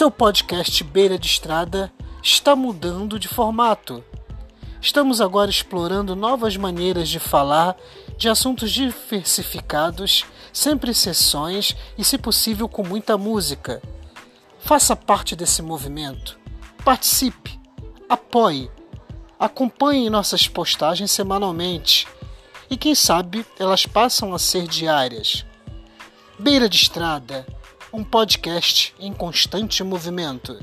seu podcast Beira de Estrada está mudando de formato. Estamos agora explorando novas maneiras de falar de assuntos diversificados, sempre sessões e, se possível, com muita música. Faça parte desse movimento. Participe, apoie, acompanhe nossas postagens semanalmente e, quem sabe, elas passam a ser diárias. Beira de Estrada um podcast em constante movimento.